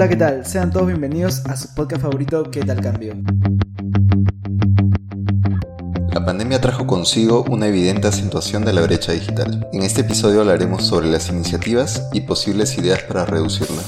Hola, ¿qué tal? Sean todos bienvenidos a su podcast favorito, ¿Qué tal cambio? La pandemia trajo consigo una evidente acentuación de la brecha digital. En este episodio hablaremos sobre las iniciativas y posibles ideas para reducirla.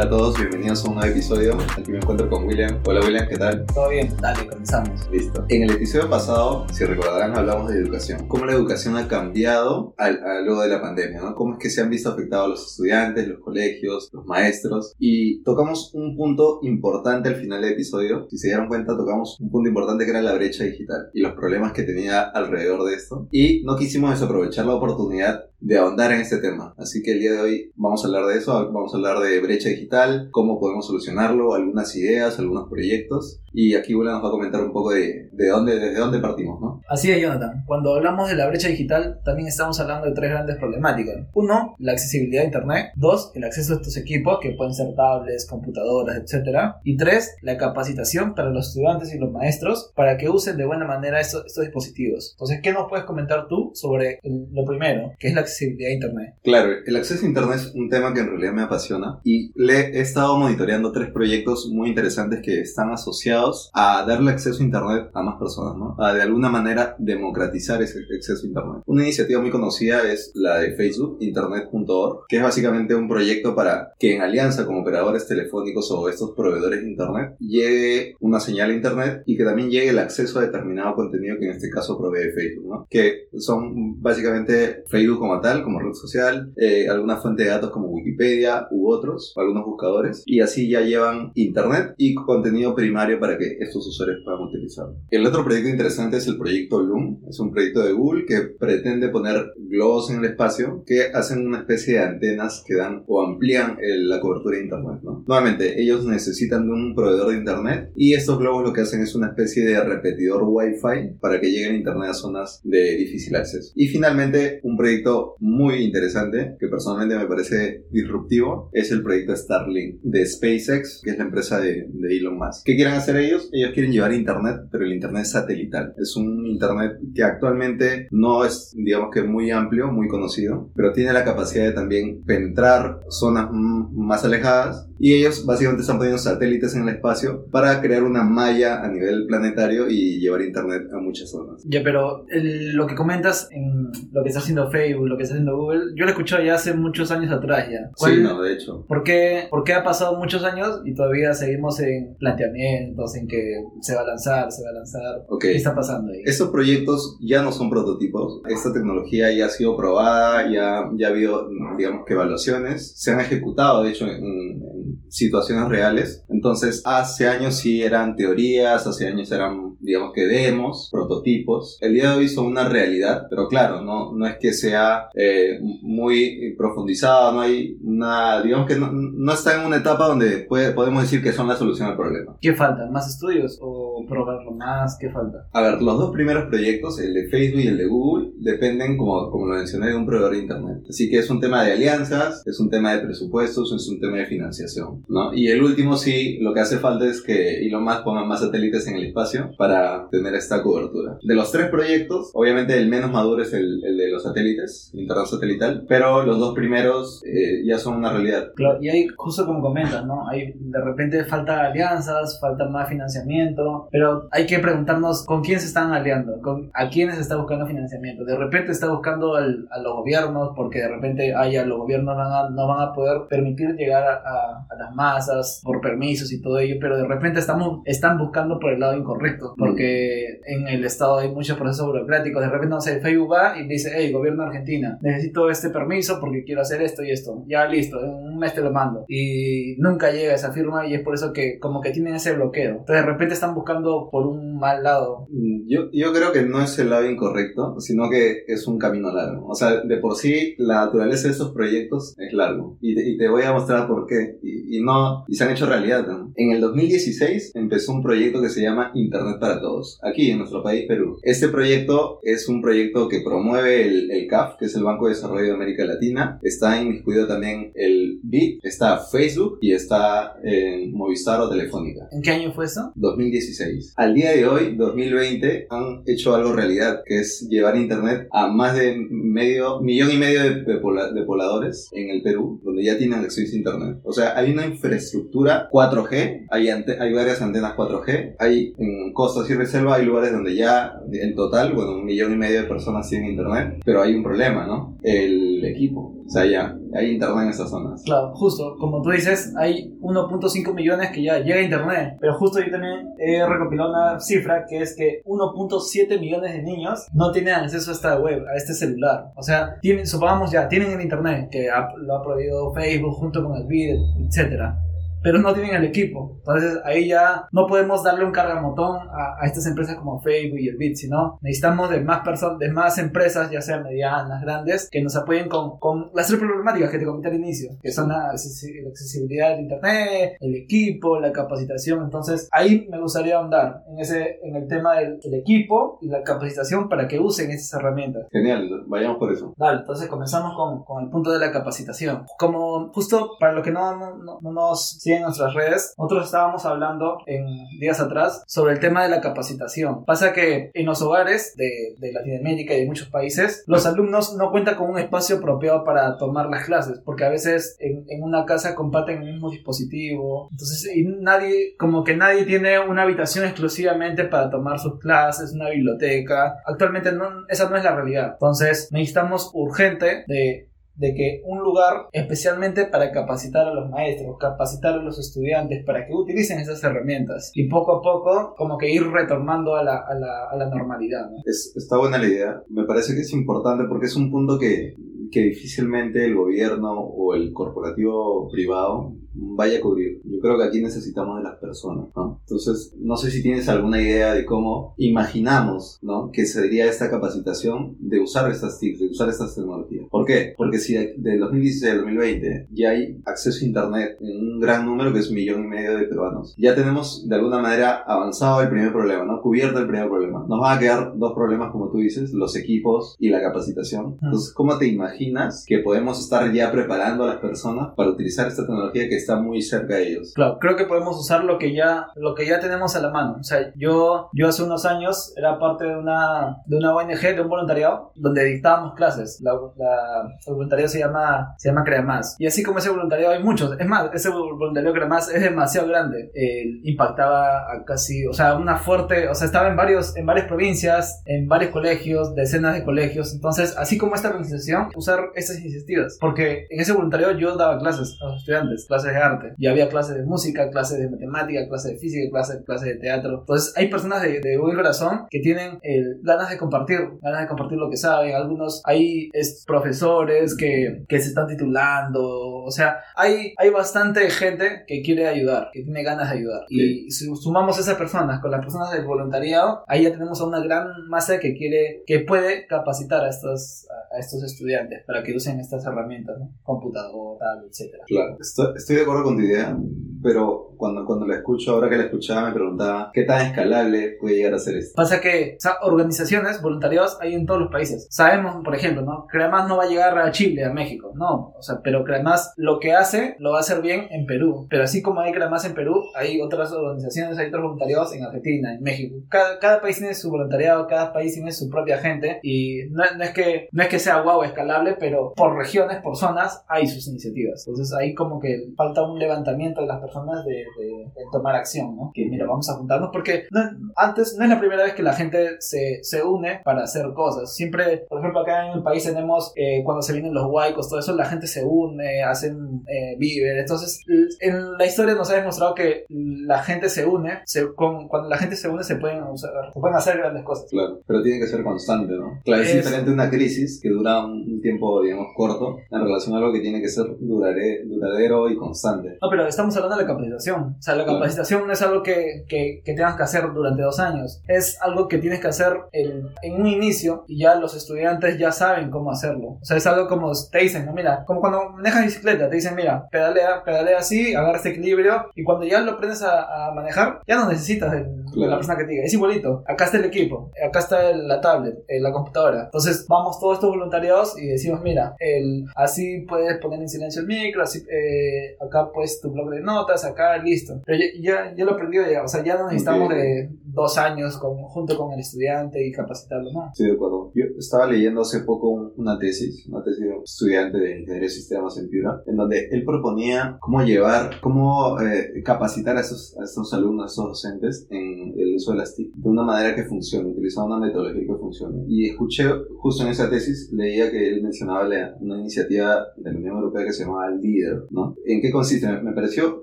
Hola, a todos, bienvenidos a un nuevo episodio. Aquí me encuentro con William. Hola William, ¿qué tal? Todo bien, dale, comenzamos. Listo. En el episodio pasado, si recordarán, hablamos de educación. Cómo la educación ha cambiado al, a luego de la pandemia, ¿no? Cómo es que se han visto afectados los estudiantes, los colegios, los maestros. Y tocamos un punto importante al final del episodio. Si se dieron cuenta, tocamos un punto importante que era la brecha digital y los problemas que tenía alrededor de esto. Y no quisimos desaprovechar la oportunidad de ahondar en este tema. Así que el día de hoy vamos a hablar de eso, vamos a hablar de brecha digital, cómo podemos solucionarlo, algunas ideas, algunos proyectos. Y aquí William nos va a comentar un poco de, de dónde, desde dónde partimos, ¿no? Así es, Jonathan. Cuando hablamos de la brecha digital, también estamos hablando de tres grandes problemáticas. Uno, la accesibilidad a Internet. Dos, el acceso a estos equipos, que pueden ser tablets, computadoras, etc. Y tres, la capacitación para los estudiantes y los maestros para que usen de buena manera estos, estos dispositivos. Entonces, ¿qué nos puedes comentar tú sobre el- lo primero, que es la accesibilidad a Internet? Claro, el acceso a Internet es un tema que en realidad me apasiona y le he estado monitoreando tres proyectos muy interesantes que están asociados a darle acceso a Internet a más personas, ¿no? A de alguna manera democratizar ese acceso a Internet. Una iniciativa muy conocida es la de Facebook, internet.org, que es básicamente un proyecto para que en alianza con operadores telefónicos o estos proveedores de Internet llegue una señal a Internet y que también llegue el acceso a determinado contenido que en este caso provee Facebook, ¿no? Que son básicamente Facebook como tal, como red social, eh, alguna fuente de datos como Wikipedia u otros, algunos buscadores, y así ya llevan Internet y contenido primario para que estos usuarios puedan utilizarlo. El otro proyecto interesante es el proyecto Loom, es un proyecto de Google que pretende poner globos en el espacio que hacen una especie de antenas que dan o amplían el- la cobertura de Internet, ¿no? Nuevamente, ellos necesitan de un proveedor de Internet y estos globos lo que hacen es una especie de repetidor Wi-Fi para que llegue Internet a zonas de difícil acceso. Y finalmente, un proyecto muy interesante que personalmente me parece disruptivo es el proyecto Starlink de SpaceX, que es la empresa de, de Elon Musk. ¿Qué quieren hacer ellos? Ellos quieren llevar Internet, pero el Internet satelital. Es un Internet que actualmente no es, digamos que muy amplio, muy conocido, pero tiene la capacidad de también penetrar zonas más alejadas y ellos básicamente están poniendo satélites en el espacio para crear una malla a nivel planetario y llevar Internet a muchas zonas. Ya, pero el- lo que comentas en lo que está haciendo Facebook, lo que está haciendo Google, yo lo he escuchado ya hace muchos años atrás ya. ¿Cuál- Sí, no, de hecho. ¿Por qué, por qué ha pasado muchos años y todavía seguimos en planteamientos, en que se va a lanzar, se va a lanzar? ¿Qué está pasando ahí? Estos proyectos ya no son prototipos. Esta tecnología ya ha sido probada, ya, ya ha habido, digamos que evaluaciones. Se han ejecutado, de hecho, en, en situaciones reales. Entonces, hace años sí eran teorías, hace años eran, digamos que demos, prototipos. El día de hoy son una realidad, pero claro, no, no es que sea eh, muy profundizado, no hay una, digamos que no, no está en una etapa donde puede- podemos decir que son la solución al problema. ¿Qué falta? ¿Más estudios o probarlo más? ¿Qué falta? A ver, los dos primeros proyectos, el de Facebook y el de Google, dependen, como, como lo mencioné, de un proveedor de Internet. Así que es un tema de alianzas, es un tema de presupuestos, es un tema de financiación, ¿no? Y el último sí, lo que hace falta es que Elon Musk ponga más satélites en el espacio para tener esta cobertura. De los tres proyectos, obviamente el menos maduro es el, el de los satélites, Internet satelital, pero los dos primeros eh, ya son una realidad. Claro, y ahí, justo como comentas, ¿no? Hay, de repente falta alianzas, falta más financiamiento, pero hay que preguntarnos con quién se están aliando, con, a quiénes está buscando financiamiento. De repente está buscando al- a los gobiernos, porque de repente ah, ya los gobiernos van a- no van a poder permitir llegar a, a- a las masas por permisos y todo ello, pero de repente estamos, están buscando por el lado incorrecto, porque en el Estado hay muchos procesos burocráticos. De repente, no sé, Facebook va y dice, hey, gobierno Argentina, necesito este permiso porque quiero hacer esto y esto. Ya listo, en un mes te lo mando. Y nunca llega esa firma y es por eso que como que tienen ese bloqueo. Entonces de repente están buscando por un mal lado. Yo, yo creo que no es el lado incorrecto, sino que es un camino largo. O sea, de por sí, la naturaleza de estos proyectos es largo. Y te, y te voy a mostrar por qué. Y, y no y se han hecho realidad. ¿no? En el 2016 empezó un proyecto que se llama Internet para Todos, aquí en nuestro país, Perú. Este proyecto es un proyecto que promueve el, el CAF, que es el Banco de Desarrollo de América Latina. Está inmiscuido también el BIT, está Facebook y está en Movistar o Telefónica. ¿En qué año fue eso? 2016. Al día de hoy, 2020, han hecho algo realidad, que es llevar Internet a más de medio millón y medio de, de pobla- de pobladores en el Perú, donde ya tienen acceso a Internet. O sea, hay una infraestructura 4G, hay, ante- hay varias antenas 4G, hay en costa, sierra y selva, hay lugares donde ya en total, bueno, un millón y medio de personas tienen Internet, pero hay un problema, ¿no? El equipo. O sea, ya, hay Internet en esas zonas. Claro, justo, como tú dices, hay 1.5 millones que ya llega a internet, pero justo yo también he recopilado una cifra que es que 1.7 millones de niños no tienen acceso a esta web, a este celular. O sea, tienen, supongamos ya, tienen el internet, que ha- lo ha prohibido Facebook junto con el BID, etcétera. Pero no tienen el equipo. Entonces ahí ya no podemos darle un cargamotón a, a estas empresas como Facebook y el BID, sino necesitamos de más personas, de más empresas, ya sean medianas, grandes, que nos apoyen con, con las tres problemáticas que te comenté al inicio, que son la, la accesibilidad del internet, el equipo, la capacitación. Entonces ahí me gustaría ahondar en ese, en el tema del, del equipo y la capacitación para que usen esas herramientas. Genial, vayamos por eso. Dale, entonces comenzamos con, con el punto de la capacitación. Como justo para los que no, no, no- no nos siguen en nuestras redes, nosotros estábamos hablando en días atrás sobre el tema de la capacitación. Pasa que en los hogares de, de Latinoamérica y de muchos países, los alumnos no cuentan con un espacio apropiado para tomar las clases, porque a veces en, en una casa comparten el mismo dispositivo, entonces y nadie, como que nadie tiene una habitación exclusivamente para tomar sus clases, una biblioteca. Actualmente no, esa no es la realidad. Entonces necesitamos urgente de de que un lugar especialmente para capacitar a los maestros, capacitar a los estudiantes para que utilicen esas herramientas y poco a poco como que ir retornando a la, a la, a la normalidad. ¿no? Es- está buena la idea. Me parece que es importante porque es un punto que, que difícilmente el gobierno o el corporativo privado vaya a cubrir. Yo creo que aquí necesitamos de las personas, ¿no? Entonces, no sé si tienes alguna idea de cómo imaginamos, ¿no? Que sería esta capacitación de usar estas TICs, de usar estas tecnologías. ¿Por qué? Porque si del 2016 al 2020 ya hay acceso a Internet en un gran número, que es un millón y medio de peruanos, ya tenemos de alguna manera avanzado el primer problema, ¿no? Cubierto el primer problema. Nos van a quedar dos problemas, como tú dices, los equipos y la capacitación. Entonces, ¿cómo te imaginas que podemos estar ya preparando a las personas para utilizar esta tecnología que está muy cerca de ellos? Claro, creo que podemos usar lo que ya lo que ya tenemos a la mano. O sea, yo yo hace unos años era parte de una de una ONG, de un voluntariado donde dictábamos clases. La, la- el voluntariado se llama se llama Crea Más. Y así como ese voluntariado hay muchos. Es más, ese voluntariado Crea Más es demasiado grande. Eh, impactaba a casi, o sea, una fuerte, o sea, estaba en varios en varias provincias, en varios colegios, decenas de colegios. Entonces, así como esta organización, usar estas iniciativas, porque en ese voluntariado yo daba clases a los estudiantes, clases de arte, y había clases de música, clases de matemática, clases de física, clases, clases de teatro. Entonces, hay personas de, de buen corazón que tienen eh, ganas de compartir, ganas de compartir lo que saben. Algunos, hay es, profesores que, que se están titulando, o sea, hay, hay bastante gente que quiere ayudar, que tiene ganas de ayudar. Y si sumamos esas personas con las personas del voluntariado, ahí ya tenemos a una gran masa que quiere, que puede capacitar a estos, a, a estos estudiantes para que usen estas herramientas, ¿no? computador, tablet, etcétera. Claro, estoy, estoy de acuerdo con tu idea, pero cuando, cuando la escucho, ahora que la escuchaba, me preguntaba qué tan escalable puede llegar a ser esto. Pasa que o sea, organizaciones, voluntariados hay en todos los países. Sabemos, por ejemplo, ¿no? Cremas no va a llegar a Chile, a México, no. O sea, pero Cremas lo que hace lo va a hacer bien en Perú. Pero así como hay Cremas en Perú, hay otras organizaciones, hay otros voluntariados en Argentina, en México. Cada, cada país tiene su voluntariado, cada país tiene su propia gente y no, no es que no es que sea guau escalable, pero por regiones, por zonas hay sus iniciativas. Entonces ahí como que falta un levantamiento de las personas de, de- de tomar acción, ¿no? Que mira, vamos a juntarnos porque no- antes no es la primera vez que la gente se, se une para hacer cosas. Siempre, por ejemplo, acá en el país tenemos eh, cuando se vienen los huaicos, todo eso, la gente se une, hacen eh, víveres. Entonces, en la historia nos ha demostrado que la gente se une, se- con, cuando la gente se une se pueden, usar, se pueden hacer grandes cosas. Claro, pero tiene que ser constante, ¿no? Claro, es Es- diferente una crisis que dura un tiempo, digamos, corto, en relación a algo que tiene que ser durare- duradero y constante. No, pero estamos hablando de de capacitación. O sea, la capacitación no es algo que, que, que tengas que hacer durante dos años. Es algo que tienes que hacer en, en un inicio y ya los estudiantes ya saben cómo hacerlo. O sea, es algo como te dicen, ¿no? mira, como cuando manejas bicicleta, te dicen, mira, pedalea, pedalea así, agarra este equilibrio y cuando ya lo aprendes a, a manejar, ya no necesitas de, de la persona que te diga. Es igualito. Acá está el equipo, acá está la tablet, eh, la computadora. Entonces, vamos todos estos voluntariados y decimos, mira, el, así puedes poner en silencio el micro, así, eh, acá pues tu blog de notas, acá listo. Pero ya, ya, lo aprendió ya, o sea, ya no necesitamos de dos años con, junto con el estudiante y capacitarlo, ¿no? Sí, de acuerdo. Yo estaba leyendo hace poco una tesis, una tesis de un estudiante de ingeniería de sistemas en Piura, en donde él proponía cómo llevar, cómo eh, capacitar a esos, a esos alumnos, a esos docentes en el uso de las TIC de una manera que funcione, utilizando una metodología que funcione. Y escuché justo en esa tesis, leía que él mencionaba una iniciativa de la Unión Europea que se llamaba LEADER, ¿no? ¿En qué consiste? Me, pareció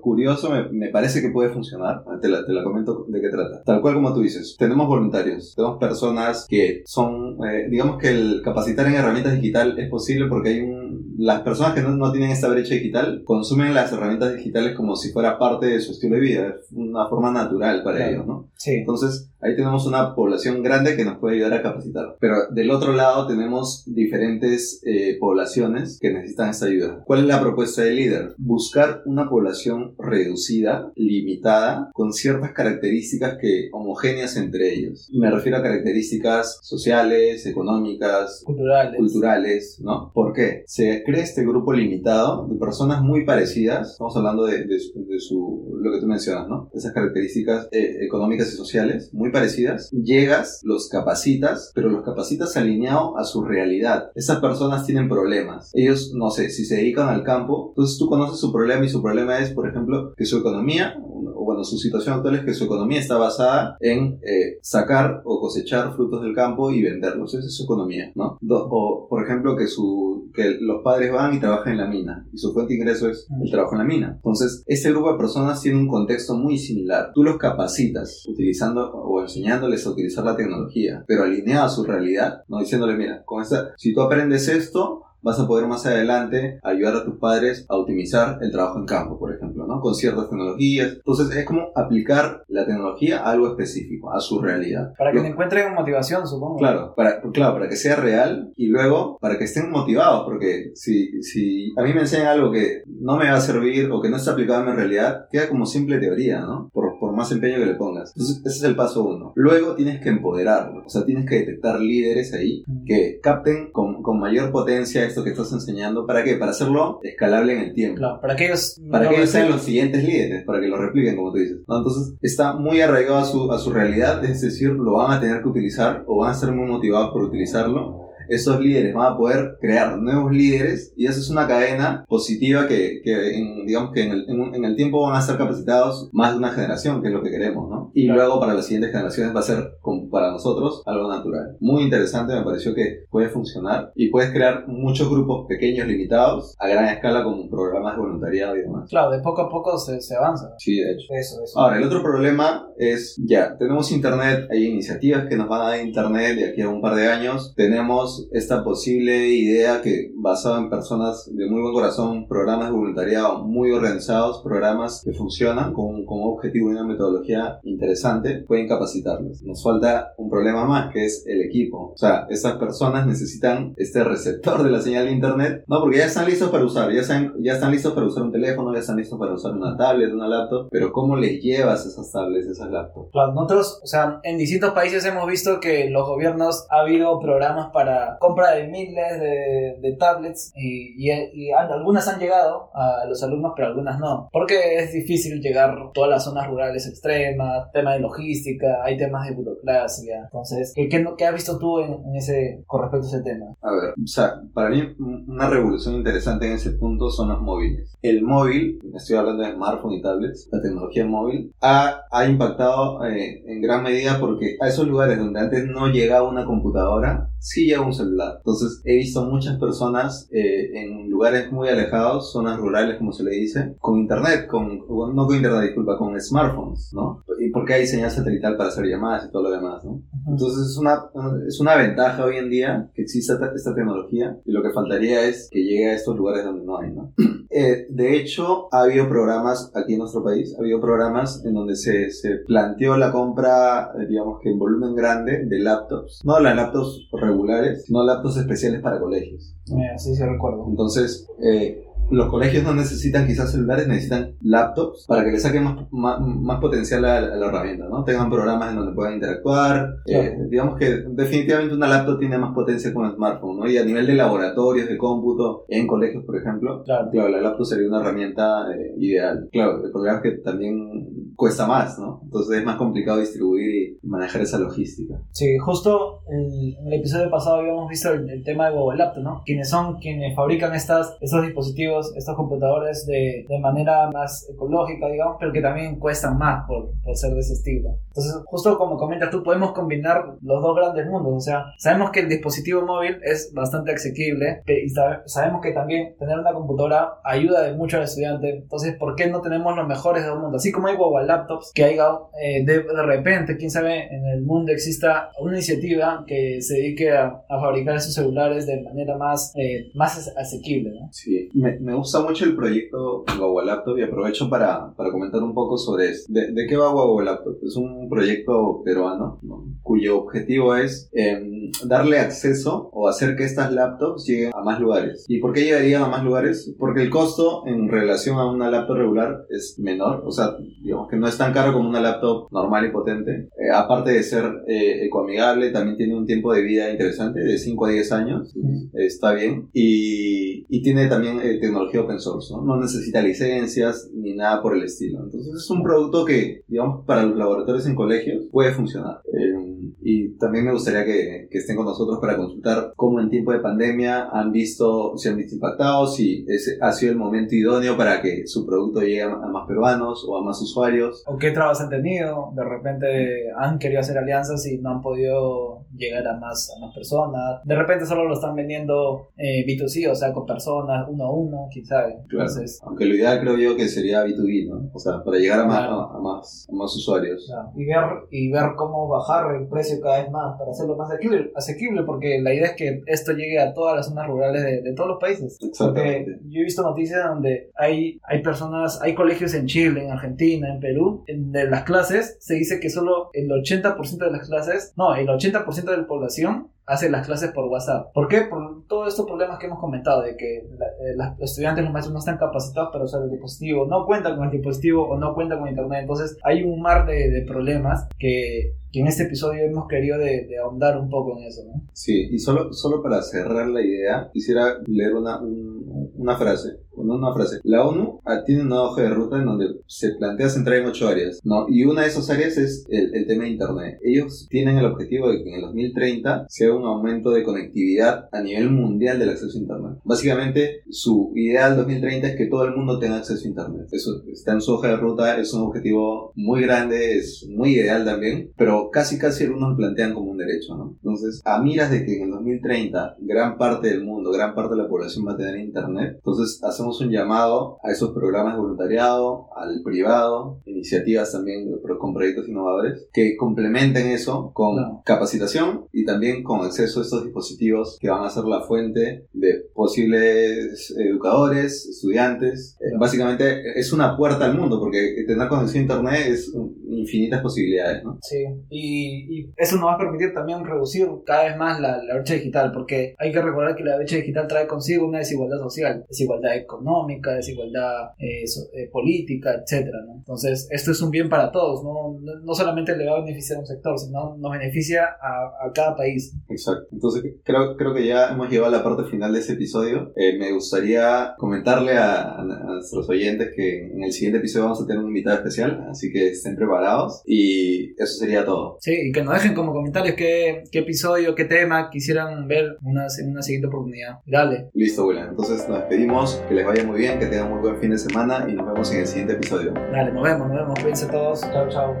curioso, me, me, parece que puede funcionar, te la, te la comento de qué trata. Tal cual como tú dices, tenemos voluntarios, tenemos personas que son, eh, digamos que el capacitar en herramientas digital es posible porque hay un, las personas que no, no, tienen esta brecha digital consumen las herramientas digitales como si fuera parte de su estilo de vida, es una forma natural para claro. ellos, ¿no? Sí. Entonces, ahí tenemos una población grande que nos puede ayudar a capacitar. Pero del otro lado tenemos diferentes eh, poblaciones que necesitan esta ayuda. ¿Cuál es la propuesta del líder? Buscar una población reducida, limitada, con ciertas características que homogéneas entre ellos. Me refiero a características sociales, económicas, culturales, culturales ¿no? ¿Por qué? Se crea este grupo limitado de personas muy parecidas, estamos hablando de, de, su, de su, lo que tú mencionas, ¿no? Esas características eh, económicas y sociales muy parecidas, llegas, los capacitas, pero los capacitas alineado a su realidad. Esas personas tienen problemas. Ellos, no sé, si se dedican al campo, entonces tú conoces su problema y su problema es, por ejemplo, que su economía, o bueno, su situación actual es que su economía está basada en eh, sacar o cosechar frutos del campo y venderlos. Esa es su economía, ¿no? Do o, por ejemplo, que, su, que los padres van y trabajan en la mina y su fuente de ingreso es el trabajo en la mina. Entonces, este grupo de personas tiene un contexto muy similar. Tú los capacitas utilizando o enseñándoles a utilizar la tecnología, pero alineado a su realidad, no diciéndole, mira, con esta, si tú aprendes esto, vas a poder más adelante ayudar a tus padres a optimizar el trabajo en campo, por ejemplo, ¿no? Con ciertas tecnologías. Entonces es como aplicar la tecnología a algo específico, a su realidad. Para que te encuentren motivación, supongo. Claro, para, claro, para que sea real y luego para que estén motivados, porque si, si a mí me enseñan algo que no me va a servir o que no está aplicado en mi realidad, queda como simple teoría, ¿no? Más empeño que le pongas. Entonces ese es el paso uno. Luego tienes que empoderarlo, o sea, tienes que detectar líderes ahí que capten con, con mayor potencia esto que estás enseñando. ¿Para qué? Para hacerlo escalable en el tiempo. Claro, para que ellos, para no que ellos sean los siguientes líderes, para que lo repliquen, como tú dices. ¿no? Entonces, está muy arraigado a su, a su realidad, es decir, lo van a tener que utilizar o van a ser muy motivados por utilizarlo esos líderes van a poder crear nuevos líderes y eso es una cadena positiva que, que en, digamos que en el, en, en el, tiempo van a ser capacitados más de una generación, que es lo que queremos, ¿no? Y claro. luego para las siguientes generaciones va a ser para nosotros algo natural. Muy interesante, me pareció que puede funcionar y puedes crear muchos grupos pequeños, limitados, a gran escala con programas de voluntariado y demás. Claro, de poco a poco se, se avanza. Sí, de hecho. Eso, eso. Ahora, el otro problema es, ya, tenemos internet, hay iniciativas que nos van a dar internet de aquí a un par de años, tenemos esta posible idea que basado en personas de muy buen corazón, programas de voluntariado muy organizados, programas que funcionan con, con un objetivo y una metodología interesante, pueden capacitarlos. Nos falta un problema más que es el equipo. O sea, esas personas necesitan este receptor de la señal de internet, no, porque ya están listos para usar, ya están, ya están listos para usar un teléfono, ya están listos para usar una tablet, una laptop, pero ¿cómo les llevas esas tablets, esas laptops? Claro, nosotros, o sea, en distintos países hemos visto que los gobiernos ha habido programas para compra de miles de, de tablets y, y, y, algunas han llegado a los alumnos, pero algunas no. Porque es difícil llegar a todas las zonas rurales extremas, tema de logística, hay temas de burocracia. Entonces, ¿qué, qué, qué has visto tú en, en, ese, con respecto a ese tema? A ver, o sea, para mí una revolución interesante en ese punto son los móviles. El móvil, estoy hablando de smartphone y tablets, la tecnología móvil, ha, ha impactado eh, en gran medida porque a esos lugares donde antes no llegaba una computadora, sí llega un celular. Entonces he visto muchas personas eh, en lugares muy alejados, zonas rurales como se le dice, con internet, con, no con internet, disculpa, con smartphones, ¿no? Y porque hay señal satelital para hacer llamadas y todo lo demás. Más, ¿no? Entonces es una, es una ventaja hoy en día que exista esta tecnología y lo que faltaría es que llegue a estos lugares donde no hay, ¿no? Eh, de hecho, ha habido programas aquí en nuestro país, ha habido programas en donde se, se planteó la compra, eh, digamos que en volumen grande, de laptops. No las laptops regulares, sino laptops especiales para colegios. Eh, sí, sí, recuerdo. Entonces, eh, los colegios no necesitan quizás celulares, necesitan laptops para que le saquen más, más, potencial a, la herramienta, ¿no? Tengan programas en donde puedan interactuar. Eh, digamos que definitivamente una laptop tiene más potencia que un smartphone, ¿no? Y a nivel de laboratorios, de cómputo, en colegios, por ejemplo, claro, la laptop sería una herramienta eh, ideal. Claro, el problema es que también cuesta más, ¿no? Entonces es más complicado distribuir y manejar esa logística. Sí, justo en el episodio pasado habíamos visto el, tema de Google Laptop, ¿no? Quienes son quienes fabrican estas, estos dispositivos estos computadores de, de, manera más ecológica, digamos, pero que también cuestan más por, por, ser de ese estilo. Entonces, justo como comentas tú, podemos combinar los dos grandes mundos. O sea, sabemos que el dispositivo móvil es bastante asequible y sabemos que también tener una computadora ayuda de mucho al estudiante. Entonces, ¿por qué no tenemos los mejores de dos mundos? Así como hay Google Laptops, que haya eh, de, de, repente, quién sabe, en el mundo exista una iniciativa que se dedique a, a fabricar esos celulares de manera más, eh, más asequible. ¿no? Sí, me, me gusta mucho el proyecto Guagua Laptop y aprovecho para, para comentar un poco sobre esto. ¿De, qué va Guagua Laptop? Es un proyecto peruano cuyo objetivo es em, darle acceso o hacer que estas laptops lleguen a más lugares. ¿Y por qué llegarían a más lugares? Porque el costo en relación a una laptop regular es menor, o sea, digamos que no es tan caro como una laptop normal y potente. Eh, aparte de ser eh, ecoamigable, también tiene un tiempo de vida interesante, de 5 a 10 años, está bien. Y, y tiene también eh, tecnología open source, ¿no? ¿no? necesita licencias ni nada por el estilo. Entonces es un producto que, digamos, para los laboratorios en colegios puede funcionar. Eh, y también me gustaría que, que, estén con nosotros para consultar cómo en tiempo de pandemia han visto, si han visto impactados, si ese ha sido el momento idóneo para que su producto llegue a, más peruanos o a más usuarios. O qué trabas han tenido, de repente han querido hacer alianzas y no han podido llegar a más, a más personas. De repente solo lo están vendiendo eh, B2C, o sea, con personas uno a uno, quién sabe. Entonces, Aunque lo ideal creo yo que sería B2B, ¿no? O sea, para llegar a más, a, más, a más usuarios. Y, ver, y ver cómo bajar el precio cada vez más para hacerlo más asequible, asequible porque la idea es que esto llegue a todas las zonas rurales de, de todos los países. Porque yo he visto noticias donde hay, hay personas, hay colegios en Chile, en Argentina, en Perú, en, de las clases se dice que solo el 80% de las clases, no, el 80% de la población hace las clases por WhatsApp. ¿Por qué? Por todos estos problemas que hemos comentado, de que eh, los estudiantes, los maestros no están capacitados para usar el dispositivo, no cuentan con el dispositivo o no cuentan con internet. Entonces hay un mar de, de problemas que, que, en este episodio hemos querido de, de, ahondar un poco en eso. ¿no? Sí, y solo, solo para cerrar la idea, quisiera leer una, una frase una frase. La ONU ah, tiene una hoja de ruta en donde se plantea centrar en ocho áreas, ¿no? Y una de esas áreas es el, el, tema de Internet. Ellos tienen el objetivo de que en el 2030 sea un aumento de conectividad a nivel mundial del acceso a Internet. Básicamente, su ideal 2030 es que todo el mundo tenga acceso a Internet. Eso está en su hoja de ruta, es un objetivo muy grande, es muy ideal también, pero casi casi algunos lo plantean como un derecho, ¿no? Entonces, a miras de que en el 2030 gran parte del mundo, gran parte de la población va a tener Internet, entonces hacemos un llamado a esos programas de voluntariado, al privado, iniciativas también con proyectos innovadores, que complementen eso con capacitación y también con acceso a estos dispositivos que van a ser la fuente de posibles educadores, estudiantes. Básicamente es una puerta al mundo, porque tener conexión a Internet es infinitas posibilidades, ¿no? Sí, y, eso nos va a permitir también reducir cada vez más la, la brecha digital, porque hay que recordar que la brecha digital trae consigo una desigualdad social, desigualdad económica, desigualdad eh, eh, política, etcétera, ¿no? Entonces, esto es un bien para todos, ¿no? no solamente le va a beneficiar a un sector, sino nos beneficia a, a cada país. Exacto. Entonces, creo, creo que ya hemos llegado a la parte final de ese episodio. Eh, me gustaría comentarle a, a, nuestros oyentes que en el siguiente episodio vamos a tener un invitado especial, así que estén preparados y eso sería todo. Sí, y que nos dejen como comentarios qué, qué episodio, qué tema quisieran ver una, en una siguiente oportunidad. Dale. Listo, William. Entonces nos despedimos, que les vaya muy bien, que tengan muy buen fin de semana y nos vemos en el siguiente episodio. Dale, nos vemos, nos vemos. Cuídense todos. Chao, chao.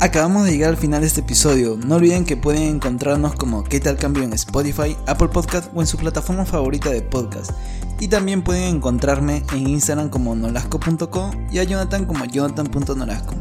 Acabamos de llegar al final de este episodio. No olviden que pueden encontrarnos como ¿Qué tal cambio en Spotify, Apple Podcast o en su plataforma favorita de podcast. Y también pueden encontrarme en Instagram como nolasco.co y a Jonathan como jonathan.nolasco.